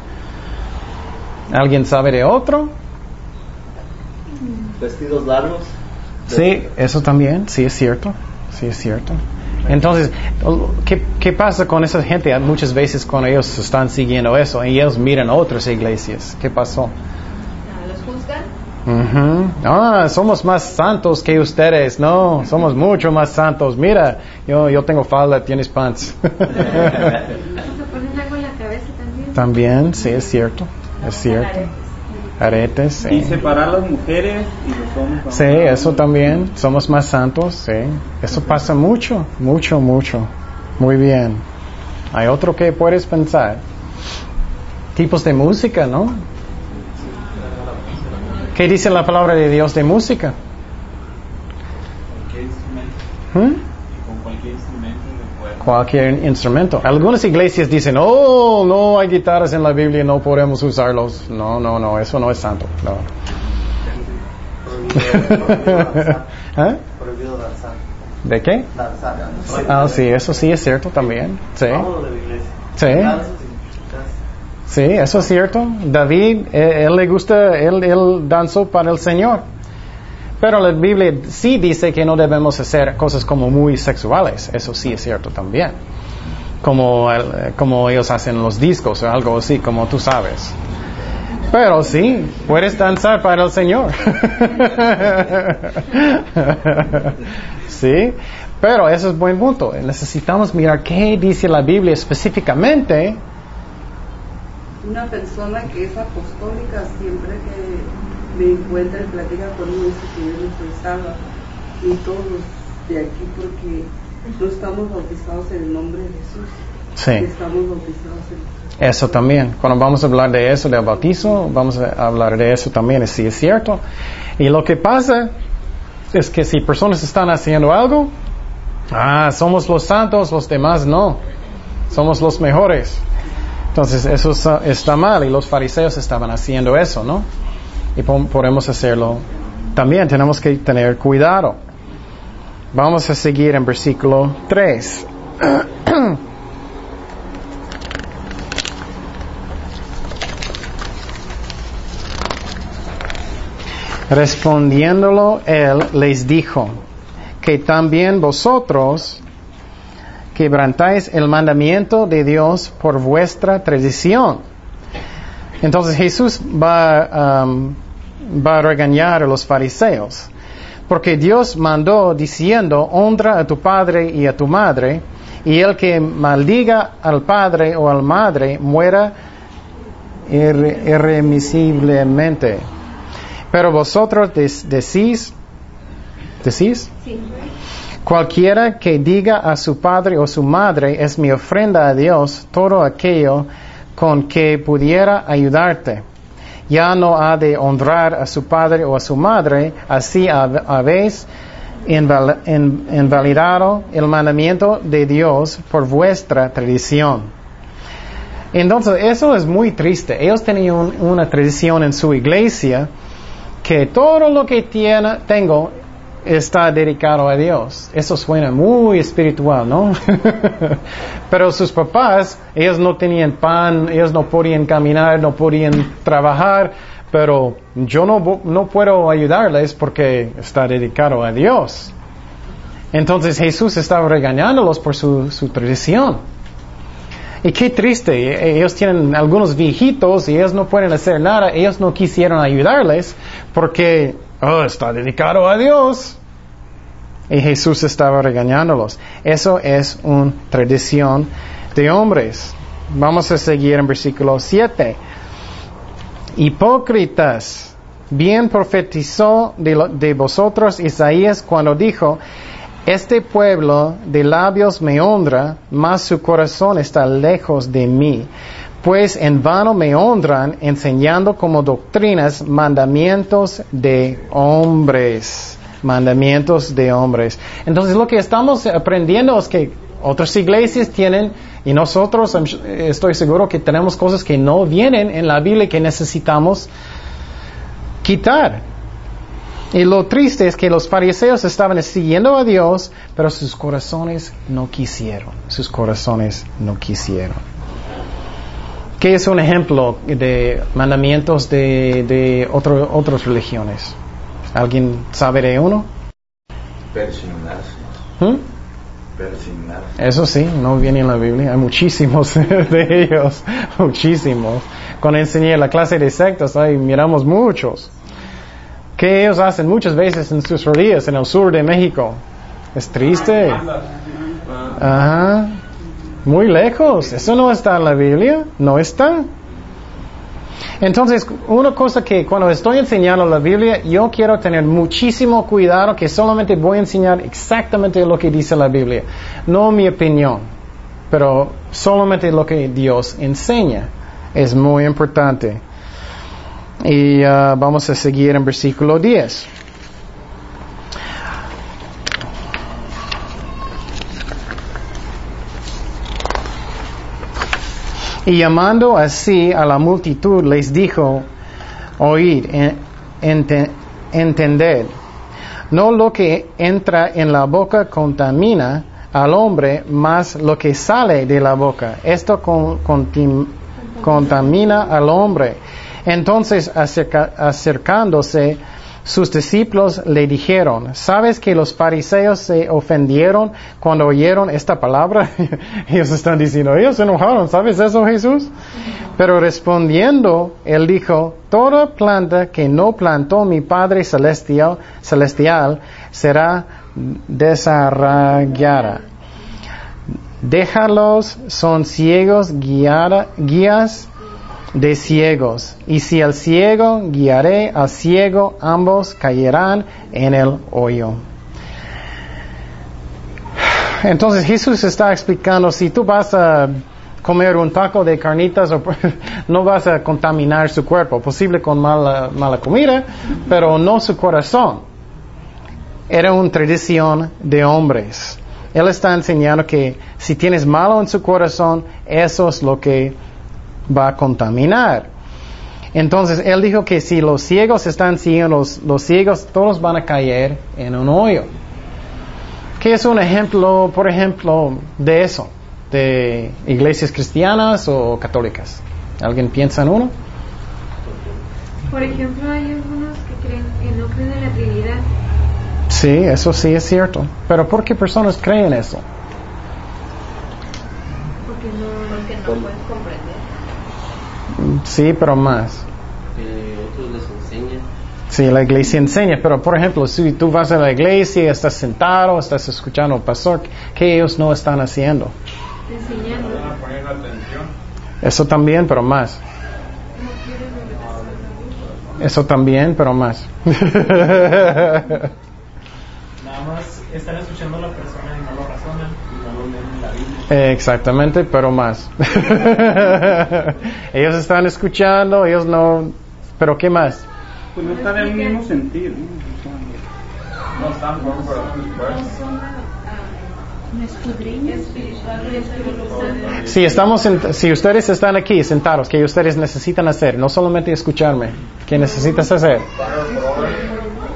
¿Alguien sabe de otro? Vestidos largos. Sí, eso también, sí es cierto, sí es cierto. Entonces, ¿qué, qué pasa con esa gente muchas veces cuando ellos están siguiendo eso y ellos miran otras iglesias? ¿Qué pasó? Ah, ¿Los juzgan? Ah, somos más santos que ustedes. No, somos mucho más santos. Mira, yo, yo tengo falda, tienes pants. ¿Se ponen algo en la cabeza también? También, sí, es cierto. Es cierto. Aretes, sí. Y separar las mujeres y los hombres. Sí, eso también. Somos más santos, sí. Eso pasa mucho, mucho, mucho. Muy bien. Hay otro que puedes pensar. Tipos de música, ¿no? ¿Qué dice la palabra de Dios de música? Cualquier instrumento. ¿Mm? Con cualquier instrumento de cuerda. Cualquier instrumento. Algunas iglesias dicen, oh, no hay guitarras en la Biblia, no podemos usarlos. No, no, no, eso no es santo. No. ¿Eh? ¿De qué? Ah, sí, eso sí es cierto también. Sí, sí, sí, eso es cierto. David, eh, él le gusta, él, él danzó para el Señor. Pero la Biblia sí dice que no debemos hacer cosas como muy sexuales. Eso sí es cierto también. Como, el- como ellos hacen los discos o algo así, como tú sabes. Pero sí, puedes danzar para el Señor. sí, pero eso es buen punto. Necesitamos mirar qué dice la Biblia específicamente. Una persona que es apostólica siempre que me encuentra y platica conmigo dice que yo no soy salva y todos de aquí porque no estamos bautizados en el nombre de Jesús. Sí. Estamos bautizados en Eso también. Cuando vamos a hablar de eso, del bautizo, vamos a hablar de eso también, sí es cierto. Y lo que pasa es que si personas están haciendo algo, ah, somos los santos, los demás no. Somos los mejores. Entonces eso está mal y los fariseos estaban haciendo eso, ¿no? Y po- podemos hacerlo también. Tenemos que tener cuidado. Vamos a seguir en versículo 3. Respondiéndolo él les dijo, que también vosotros quebrantáis el mandamiento de Dios por vuestra tradición. Entonces Jesús va, um, va a regañar a los fariseos, porque Dios mandó diciendo, honra a tu padre y a tu madre, Y el que maldiga al padre o a la madre muera irre- irremisiblemente. Pero vosotros decís, decís, Sí. Cualquiera que diga a su padre o su madre es mi ofrenda a Dios todo aquello con que pudiera ayudarte. Ya no ha de honrar a su padre o a su madre, así hab- habéis inval- in- invalidado el mandamiento de Dios por vuestra tradición. Entonces, eso es muy triste. Ellos tenían un- una tradición en su iglesia que todo lo que tiene, tengo está dedicado a Dios. Eso suena muy espiritual, ¿no? Pero sus papás, ellos no tenían pan, ellos no podían caminar, no podían trabajar, pero yo no, no puedo ayudarles porque está dedicado a Dios. Entonces Jesús estaba regañándolos por su, su tradición. Y qué triste, ellos tienen algunos viejitos y ellos no pueden hacer nada, ellos no quisieron ayudarles porque oh, está dedicado a Dios. Y Jesús estaba regañándolos. Eso es una tradición de hombres. Vamos a seguir en versículo 7. Hipócritas, bien profetizó de, vosotros Isaías cuando dijo, este pueblo de labios me honra, mas su corazón está lejos de mí. Pues en vano me honran, enseñando como doctrinas mandamientos de hombres. Mandamientos de hombres. Entonces lo que estamos aprendiendo es que otras iglesias tienen, y nosotros estoy seguro que tenemos cosas que no vienen en la Biblia que necesitamos quitar. Y lo triste es que los fariseos estaban siguiendo a Dios, pero sus corazones no quisieron. Sus corazones no quisieron. ¿Qué es un ejemplo de mandamientos de, de otro- otras religiones? ¿Alguien sabe de uno? Persignarse. Persignarse. Eso sí, no viene en la Biblia. Hay muchísimos de ellos, muchísimos. Cuando enseñé la clase de sectas, ahí miramos muchos. Que ellos hacen muchas veces en sus rodillas en el sur de México. Es triste. Ajá. Muy lejos. Eso no está en la Biblia. No está. Entonces, una cosa que cuando estoy enseñando la Biblia, yo quiero tener muchísimo cuidado que solamente voy a enseñar exactamente lo que dice la Biblia, no mi opinión, pero solamente lo que Dios enseña. Es muy importante. Y ah, vamos a seguir en versículo 10. Y llamando así a la multitud les dijo, oíd, ente- entended, no lo que entra en la boca contamina al hombre, mas lo que sale de la boca. Esto con- contamina al hombre. Entonces, acercándose, sus discípulos le dijeron, ¿sabes que los fariseos se ofendieron cuando oyeron esta palabra? ellos están diciendo, ellos se enojaron, ¿sabes eso Jesús? Pero respondiendo, él dijo, toda planta que no plantó mi Padre celestial, celestial será desarraigada. Déjalos, son ciegos, guiara- guías de ciegos. Y si el ciego guiaré al ciego, ambos caerán en el hoyo. Entonces Jesús está explicando, si tú vas a comer un taco de carnitas, no vas a contaminar su cuerpo, posible con mala, mala comida, pero no su corazón. Era una tradición de hombres. Él está enseñando que si tienes malo en su corazón, eso es lo que va a contaminar. Entonces, él dijo que si los ciegos están siguiendo los, los ciegos, todos van a caer en un hoyo. ¿Qué es un ejemplo, por ejemplo, de eso? ¿De iglesias cristianas o católicas? ¿Alguien piensa en uno? Por ejemplo, hay algunos que creen que no creen en la Trinidad. Sí, eso sí es cierto. Pero ¿por qué personas creen eso? Porque no, Porque no puedes comprender. Sí, pero más. que otros les enseñan. Sí, la iglesia enseña, pero por ejemplo, si tú vas a la iglesia, estás sentado, estás escuchando al pastor, ¿qué ellos no están haciendo? Enseñando. Van a poner atención. Eso también, pero más. Eso también, pero más. Nada más están escuchando a la persona y no lo Exactamente, pero más. ellos están escuchando, ellos no... ¿Pero qué más? Pues no están en el mismo sentir. ¿no? No están por. Si, estamos si ustedes están aquí sentados, ¿qué ustedes necesitan hacer? No solamente escucharme. ¿Qué necesitas hacer?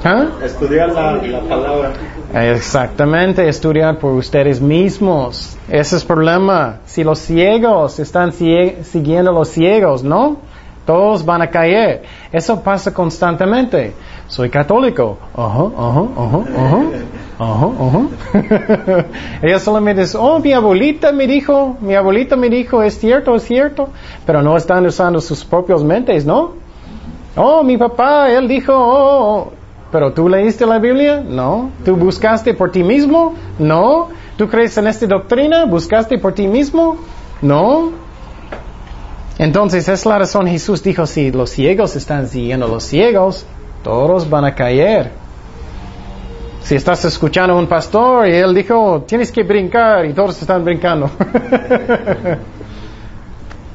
¿Ah? Estudiar la, la palabra. Exactamente, estudiar por ustedes mismos. Ese es el problema. Si los ciegos están cie- siguiendo los ciegos, ¿no? Todos van a caer. Eso pasa constantemente. Soy católico. Ajá, ajá, ajá, ajá. Ajá, ajá. Ellos solamente dicen, oh, mi abuelita me dijo, mi abuelita me dijo, es cierto, es cierto. Pero no están usando sus propios mentes, ¿no? Oh, mi papá, él dijo, oh, oh. Pero tú leíste la Biblia? No. ¿Tú buscaste por ti mismo? No. ¿Tú crees en esta doctrina? ¿Buscaste por ti mismo? No. Entonces, es la razón Jesús dijo, si los ciegos están siguiendo a los ciegos, todos van a caer. Si estás escuchando a un pastor y él dijo, tienes que brincar y todos están brincando.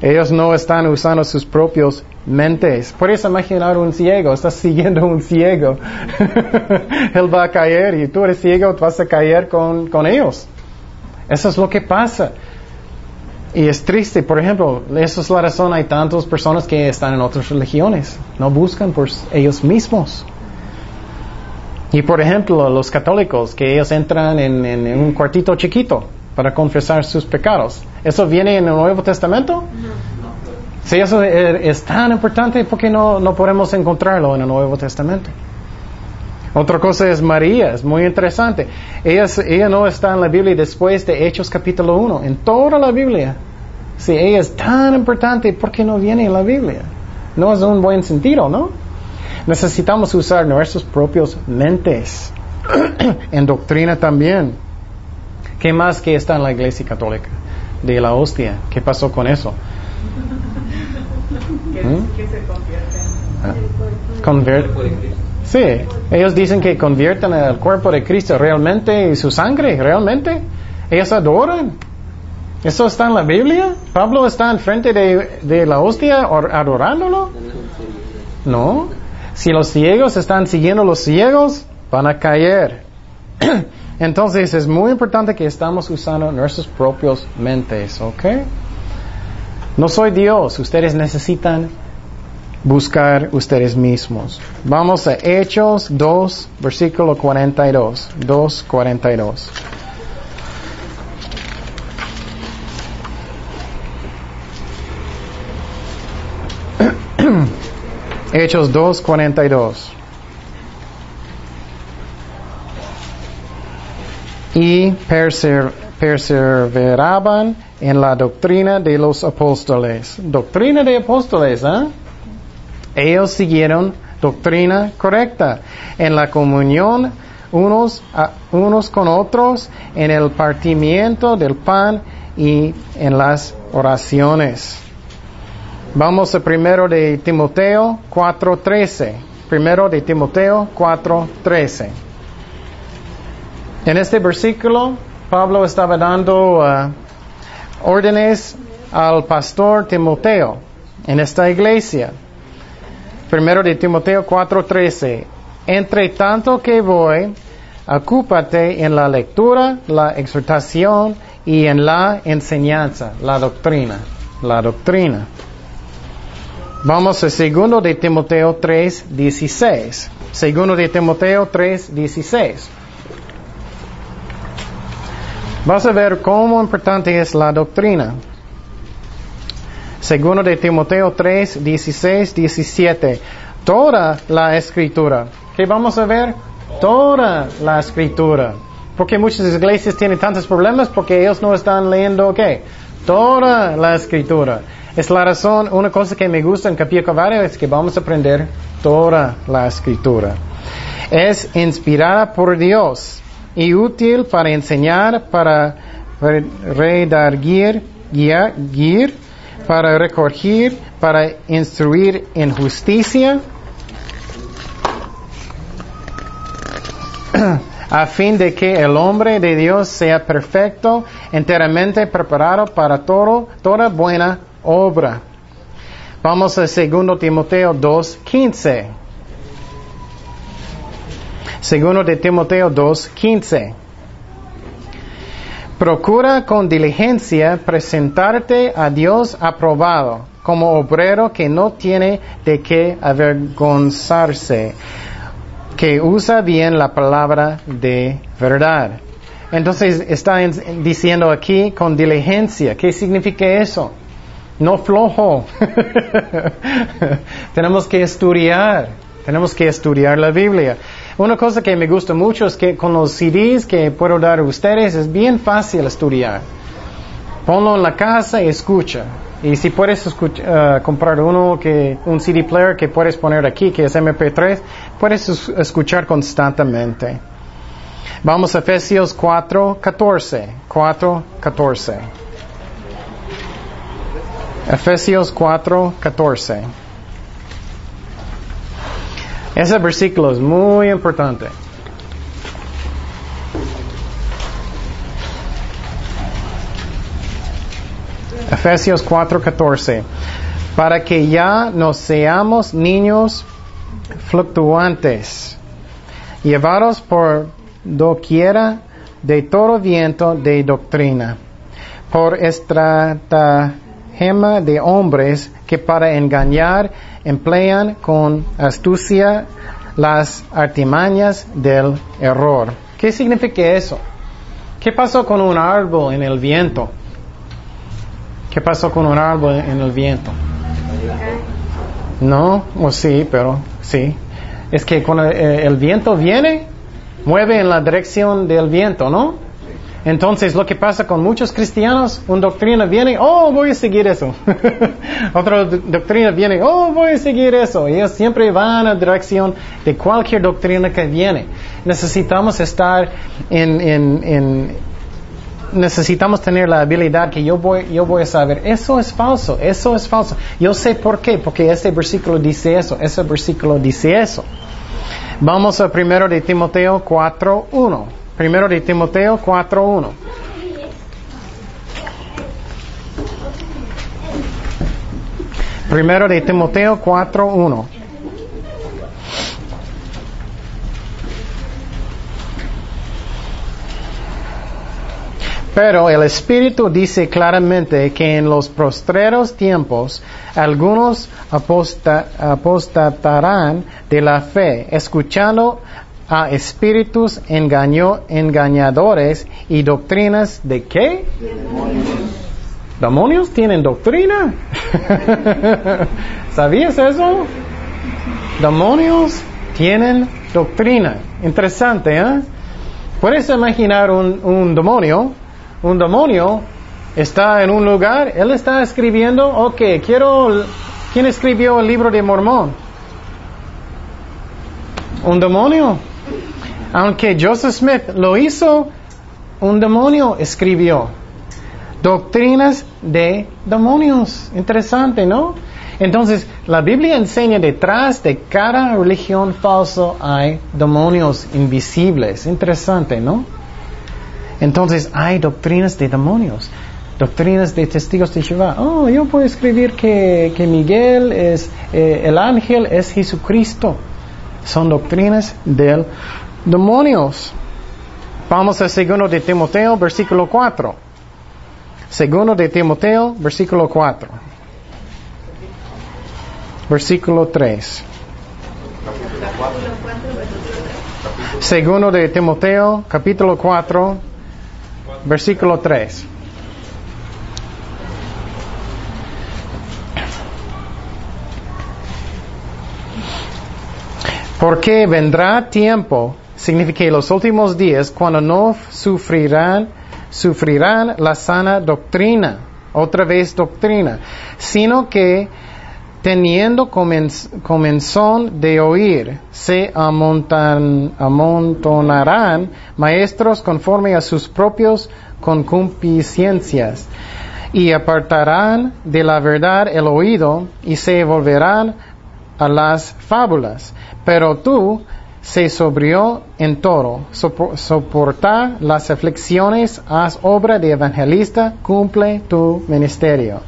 Ellos no están usando sus propios mentes. Puedes imaginar un ciego, estás siguiendo un ciego. Él va a caer y tú eres ciego, vas a caer con, con ellos. Eso es lo que pasa. Y es triste, por ejemplo, esa es la razón, hay tantas personas que están en otras religiones, no buscan por ellos mismos. Y por ejemplo, los católicos, que ellos entran en, en- en un cuartito chiquito para confesar sus pecados. ¿Eso viene en el Nuevo Testamento? Si eso es, es tan importante, ¿por qué no, no podemos encontrarlo en el Nuevo Testamento? Otra cosa es María, es muy interesante. Ella, ella no está en la Biblia después de Hechos capítulo 1, en toda la Biblia. Si ella es tan importante, ¿por qué no viene en la Biblia? No es un buen sentido, ¿no? Necesitamos usar nuestros propios mentes. en doctrina también. ¿Qué más que está en la iglesia católica? De la hostia. ¿Qué pasó con eso? ¿Mm? que se Sí, ellos dicen que convierten el cuerpo de Cristo realmente y su sangre, realmente. Ellos adoran. ¿Eso está en la Biblia? ¿Pablo está enfrente de, de la hostia or- adorándolo? No. Si los ciegos están siguiendo a los ciegos, van a caer. Entonces es muy importante que estamos usando nuestros propios mentes, ¿ok? No soy Dios, ustedes necesitan buscar ustedes mismos. Vamos a Hechos 2, versículo 42. 2, 42. Hechos 2, 42. Y perseveraban en la doctrina de los apóstoles. Doctrina de apóstoles, ¿eh? Ellos siguieron doctrina correcta en la comunión unos, a- unos con otros, en el partimiento del pan y en las oraciones. Vamos a primero de Timoteo 4:13. Primero de Timoteo 4:13. En este versículo, Pablo estaba dando uh, órdenes al pastor Timoteo en esta iglesia. Primero de Timoteo 4:13. Entre tanto que voy, ocúpate en la lectura, la exhortación y en la enseñanza, la doctrina, la doctrina. Vamos a segundo de Timoteo 3:16. Segundo de Timoteo 3:16. Vas a ver cómo importante es la doctrina. Segundo de Timoteo 3, 16, 17. Toda la escritura. ¿Qué vamos a ver? Toda la escritura. Porque muchas iglesias tienen tantos problemas porque ellos no están leyendo, ¿qué? Toda la escritura. Es la razón, una cosa que me gusta en Capilla Calvario es que vamos a aprender toda la escritura. Es inspirada por Dios y útil para enseñar, para redarguir, guiar, guiar, para recorregir, para instruir en justicia, a fin de que el hombre de Dios sea perfecto, enteramente preparado para todo, toda buena obra. Vamos a 2 Timoteo 2.15. Segundo de Timoteo 2.15. Procura con diligencia presentarte a Dios aprobado, como obrero que no tiene de qué avergonzarse, que usa bien la palabra de verdad. Entonces está diciendo aquí con diligencia. ¿Qué significa eso? No flojo. tenemos que estudiar. Tenemos que estudiar la Biblia. Una cosa que me gusta mucho es que con los CDs que puedo dar a ustedes es bien fácil estudiar. Ponlo en la casa y escucha. Y si puedes uh, comprar uno que, un CD player que puedes poner aquí, que es MP3, puedes escuchar constantemente. Vamos a Efesios 4, 14. 4, 14. Efesios 4, 14. Ese versículo es muy importante. Efesios 4:14. Para que ya no seamos niños fluctuantes, llevados por doquiera de todo viento de doctrina, por estratagema de hombres que para engañar emplean con astucia las artimañas del error. ¿Qué significa eso? ¿Qué pasó con un árbol en el viento? ¿Qué pasó con un árbol en el viento? No, o sí, pero sí. Es que cuando eh, el viento viene, mueve en la dirección del viento, ¿no? Entonces, lo que pasa con muchos cristianos, una doctrina viene, oh, voy a seguir eso. Otra doctrina viene, oh, voy a seguir eso. Ellos siempre van a dirección de cualquier doctrina que viene. Necesitamos estar en, necesitamos tener la habilidad que yo voy, yo voy a saber, eso es falso, eso es falso. Yo sé por qué, porque ese versículo dice eso, ese versículo dice eso. Vamos a primero de Timoteo 4.1. Primero de Timoteo 4.1. Primero de Timoteo 4.1. Pero el Espíritu dice claramente que en los postreros tiempos algunos apostatarán de la fe, escuchando a espíritus engaño, engañadores y doctrinas de qué? Demonios. tienen doctrina? ¿Sabías eso? Demonios tienen doctrina. Interesante, ¿eh? Puedes imaginar un, un demonio, un demonio está en un lugar, él está escribiendo, ok, quiero, ¿quién escribió el libro de Mormón? Un demonio. Aunque Joseph Smith lo hizo, un demonio escribió. Doctrinas de demonios. Interesante, ¿no? Entonces, la Biblia enseña detrás de cada religión falso hay demonios invisibles. Interesante, ¿no? Entonces, hay doctrinas de demonios. Doctrinas de testigos de Jehová. Oh, yo puedo escribir que, Miguel es, eh, el ángel es Jesucristo. Son doctrinas del demonios. Vamos a segundo de Timoteo, versículo 4. Segundo de Timoteo, versículo 4. Versículo 3. Segundo de Timoteo, capítulo 4, versículo 3. Porque vendrá tiempo, significa los últimos días, cuando no sufrirán, sufrirán la sana doctrina, otra vez doctrina, sino que teniendo comenz- comenzón de oír, se amontan- amontonarán maestros conforme a sus propios concupiscencias y apartarán de la verdad el oído y se volverán a las fábulas. Pero tú se sobrió en todo, sopo- soporta las aflicciones, haz obra de evangelista, cumple tu ministerio.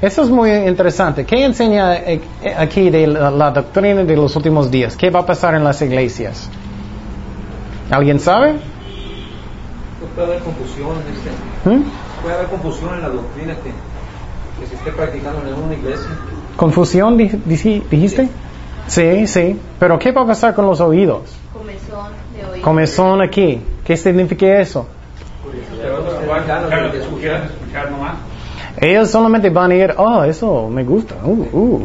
Eso es muy interesante. ¿Qué enseña eh, eh, aquí de la, la doctrina de los últimos días? ¿Qué va a pasar en las iglesias? ¿Alguien sabe? Puede haber confusión, este, ¿Mm? puede haber confusión en la doctrina que, que se esté practicando en una iglesia. ¿Confusión di- di- dijiste? Sí, sí. Pero ¿qué va a pasar con los oídos? Comezón de oír. Comezón aquí. ¿Qué significa eso? Ellos solamente van a ir, oh, eso me gusta. Uh, uh.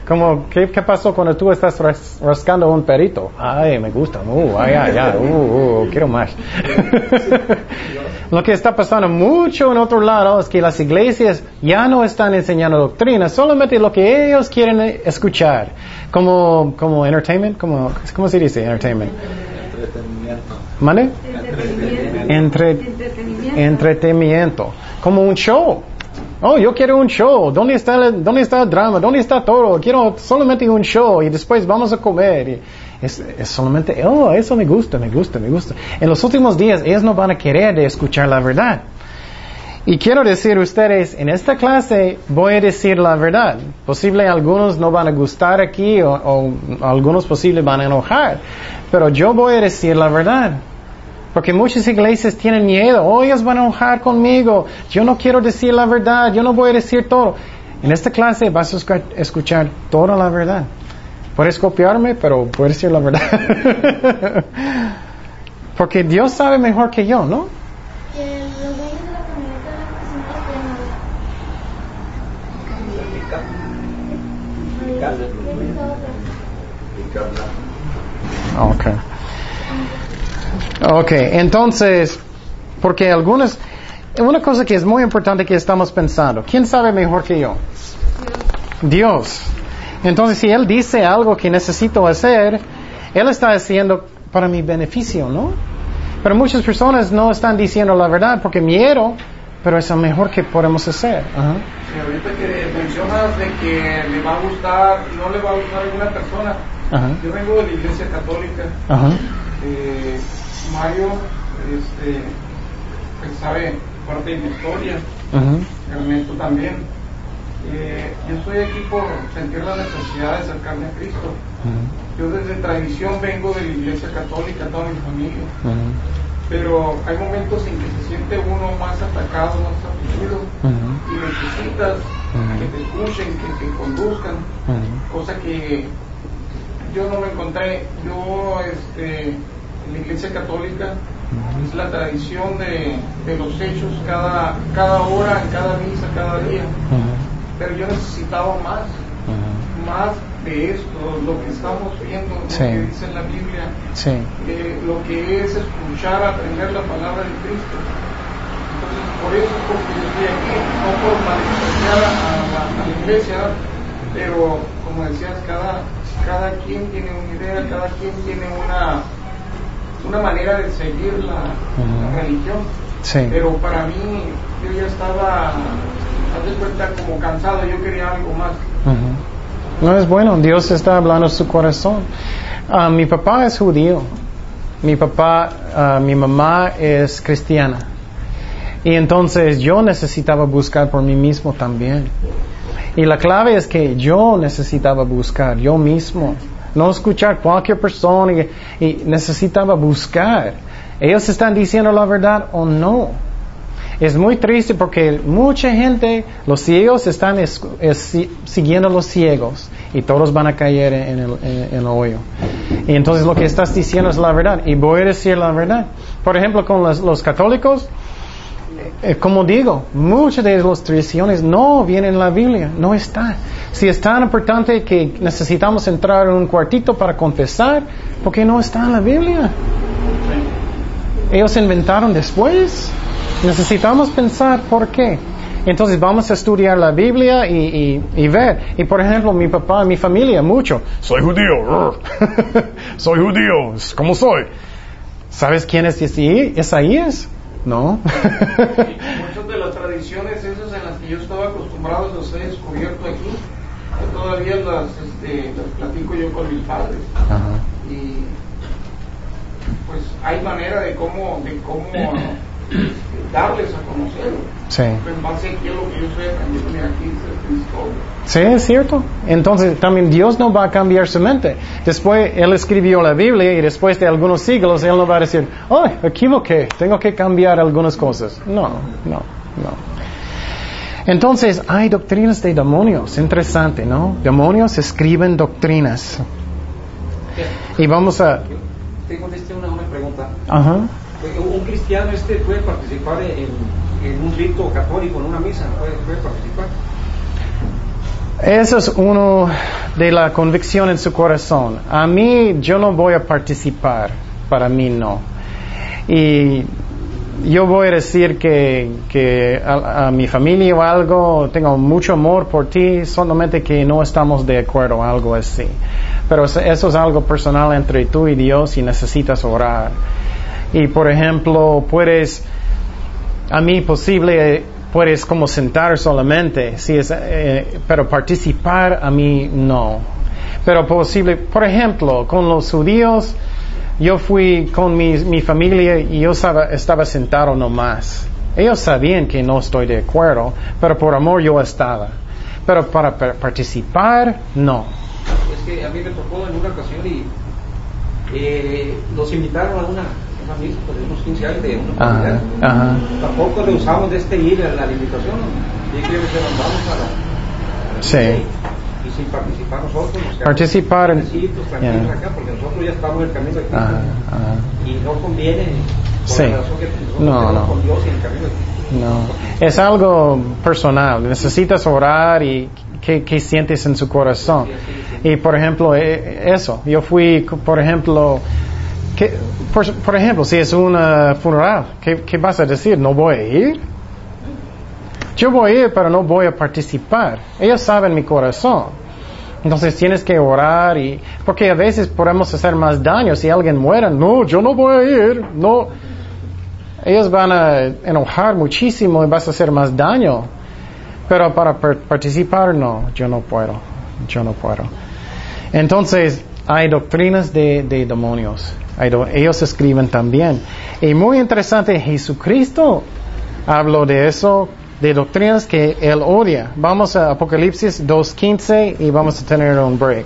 Como, ¿qué, qué pasó cuando tú estás ras- rascando un perito? Ay, me gusta. Uh, ay, ay, ay. Uh, uh, quiero más. Lo que está pasando mucho en otro lado es que las iglesias ya no están enseñando doctrina, solamente lo que ellos quieren escuchar. Como, como entertainment, como, ¿cómo se dice entertainment? Entretenimiento. ¿Mande? Entretenimiento. Entre, Entretenimiento. entretenimiento, como un show. Oh, yo quiero un show. ¿Dónde está, el, ¿Dónde está el drama? ¿Dónde está todo? Quiero solamente un show y después vamos a comer. Y es, solamente, oh, eso me gusta, me gusta, me gusta. En los últimos días ellos no van a querer de escuchar la verdad. Y quiero decir a ustedes, en esta clase voy a decir la verdad. Posible algunos no van a gustar aquí o, algunos posible van a enojar. Pero yo voy a decir la verdad. Porque muchas iglesias tienen miedo. Oh, ellos van a enojar conmigo. Yo no quiero decir la verdad. Yo no voy a decir todo. En esta clase vas a escu- escuchar toda la verdad. Puedes copiarme, pero puedes decir la verdad. Porque Dios sabe mejor que yo, ¿no? Okay. Ok, entonces, porque algunas, una cosa que es muy importante que estamos pensando, ¿quién sabe mejor que yo? Dios. Entonces, si Él dice algo que necesito hacer, Él está haciendo para mi beneficio, ¿no? Pero muchas personas no están diciendo la verdad porque miedo, pero es lo mejor que podemos hacer. Ajá. Sí, ahorita que mencionas de que le va a gustar, no le va a gustar a alguna persona. Ajá. Yo vengo de la iglesia católica. Ajá. Eh, Mario, este, pues sabe parte de mi historia. Ajá. Ernesto también. Eh, yo estoy aquí por sentir la necesidad de acercarme a Cristo. Yo desde tradición vengo de la iglesia católica, toda mi familia. Pero hay momentos en que se siente uno más atacado, más afligido y necesitas que te escuchen, que te conduzcan, cosa que yo no me encontré. Yo, este, en la iglesia católica, es la tradición de, de los hechos cada, cada hora, en cada misa, cada día. Pero yo necesitaba más, más de esto, lo que estamos viendo, lo Sí. que dice la Biblia, Sí. eh, lo que es escuchar, aprender la palabra de Cristo. Entonces, por eso es porque yo estoy aquí, no por malinterpretar a, la, a la iglesia, pero como decías, cada, cada quien tiene una idea, cada quien tiene una, una manera de seguir la, religión. Sí. Pero para mí, yo ya estaba, No es bueno, Dios está hablando su corazón. Ah, mi papá es judío. Mi papá, ah, mi mamá es cristiana. Y entonces yo necesitaba buscar por mí mismo también. Y la clave es que yo necesitaba buscar, yo mismo. No escuchar cualquier persona y necesitaba buscar. Ellos están diciendo la verdad o no. Es muy triste porque mucha gente, los ciegos están es- es- siguiendo a los ciegos y todos van a caer en el, en- hoyo. Y entonces lo que estás diciendo es la verdad y voy a decir la verdad. Por ejemplo, con los, los católicos, eh, como digo, muchas de las tradiciones no vienen en la Biblia, no está. Si es tan importante que necesitamos entrar en un cuartito para confesar, ¿por qué no está en la Biblia? Ellos inventaron después. Necesitamos pensar por qué. Entonces vamos a estudiar la Biblia y, y, y ver. Y por ejemplo, mi papá, mi familia, mucho. Soy judío. soy judío. ¿Cómo soy? ¿Sabes quién es Isaías? No. Muchas de las tradiciones esas en las que yo estaba acostumbrado a ser descubierto aquí, yo todavía las, este, las platico yo con mis padres. Ajá. Y pues hay manera de cómo, de cómo darles a conocer. Sí. En base a lo que yo aquí. Sí, es cierto. Entonces también Dios no va a cambiar su mente. Después Él escribió la Biblia y después de algunos siglos Él no va a decir, ¡ay, equivoqué! Tengo que cambiar algunas cosas. No, no, no. Entonces hay doctrinas de demonios. Interesante, ¿no? Demonios escriben doctrinas. Y vamos a... Te contesté una, una pregunta. Ajá. ¿Un cristiano este puede participar en, en un rito católico, en una misa? ¿Puede, puede participar? Eso es uno de la convicción en su corazón. A mí yo no voy a participar, para mí no. Y yo voy a decir que, que a, a, mi familia o algo, tengo mucho amor por ti, solamente que no estamos de acuerdo, algo así. Pero eso es algo personal entre tú y Dios y necesitas orar. Y por ejemplo, puedes, a mí posible, puedes como sentar solamente, si es, eh, pero participar a mí no. Pero posible, por ejemplo, con los judíos, yo fui con mi, mi familia y yo estaba, estaba sentado nomás. Ellos sabían que no estoy de acuerdo, pero por amor yo estaba. Pero para participar, no. Es que a mí me tocó en una ocasión y eh, los invitaron a una, de unos 15 años de una Ajá, ajá. Tampoco le usamos de este ir a la invitación. Y que nos vamos a la... Sí. Y sin participar nosotros. Nos Participar en... tranquilos Yeah. acá, porque nosotros ya estamos en el camino de Cristo. Ajá, ajá. Y no conviene por Sí. la razón que nosotros No, estamos no. con Dios y en el camino de Cristo. No, es algo personal. Necesitas orar y qué, qué sientes en su corazón. Y por ejemplo, eh, eso. Yo fui, por ejemplo, que, por, por ejemplo, si es una funeral, ¿qué, ¿qué vas a decir? ¿No voy a ir? Yo voy a ir, pero no voy a participar. Ellos saben mi corazón. Entonces tienes que orar y porque a veces podemos hacer más daño si alguien muere. No, yo no voy a ir. No, ellos van a enojar muchísimo y vas a hacer más daño. Pero para par- participar, no, yo no puedo. Yo no puedo. Entonces, hay doctrinas de, de demonios. Ellos escriben también. Y muy interesante, Jesucristo habló de eso, de doctrinas que él odia. Vamos a Apocalipsis 2.15 y vamos a tener un break.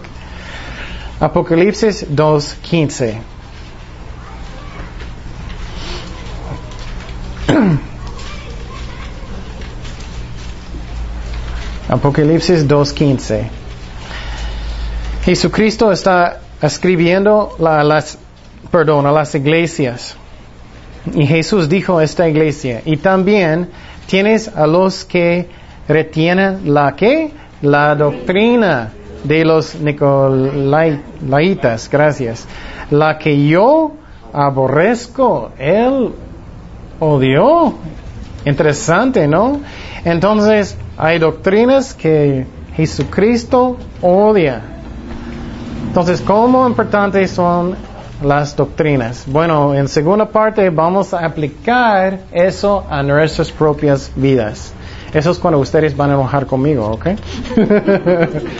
Apocalipsis 2.15. Apocalipsis 2.15. Jesucristo está escribiendo la- las, perdón, a las iglesias. Y Jesús dijo a esta iglesia, y también tienes a los que retienen la que? La doctrina de los Nicolaitas, gracias. La que yo aborrezco, él odió. Interesante, ¿no? Entonces, hay doctrinas que Jesucristo odia. Entonces, ¿cómo importantes son las doctrinas? Bueno, en segunda parte vamos a aplicar eso a nuestras propias vidas. Eso es cuando ustedes van a enojar conmigo, ¿ok?